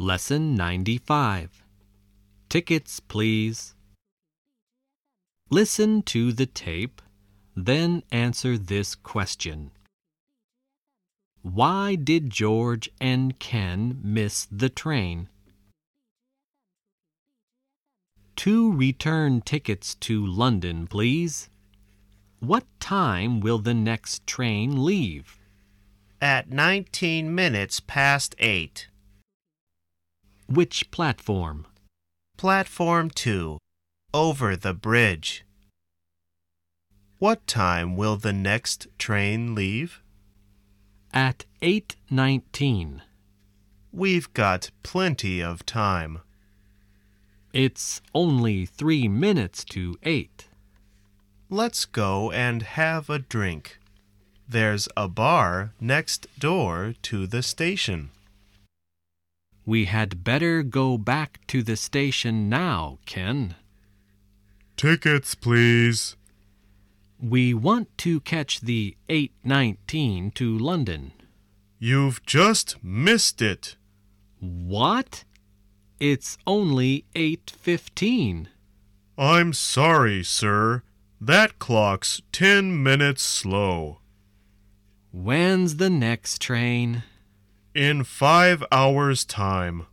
Lesson 95. Tickets, please. Listen to the tape, then answer this question. Why did George and Ken miss the train? Two return tickets to London, please. What time will the next train leave? At 19 minutes past 8. Which platform? Platform 2. Over the bridge. What time will the next train leave? At 8:19. We've got plenty of time. It's only 3 minutes to 8. Let's go and have a drink. There's a bar next door to the station. We had better go back to the station now, Ken. Tickets, please. We want to catch the 8:19 to London. You've just missed it. What? It's only 8:15. I'm sorry, sir. That clock's ten minutes slow. When's the next train? In five hours' time.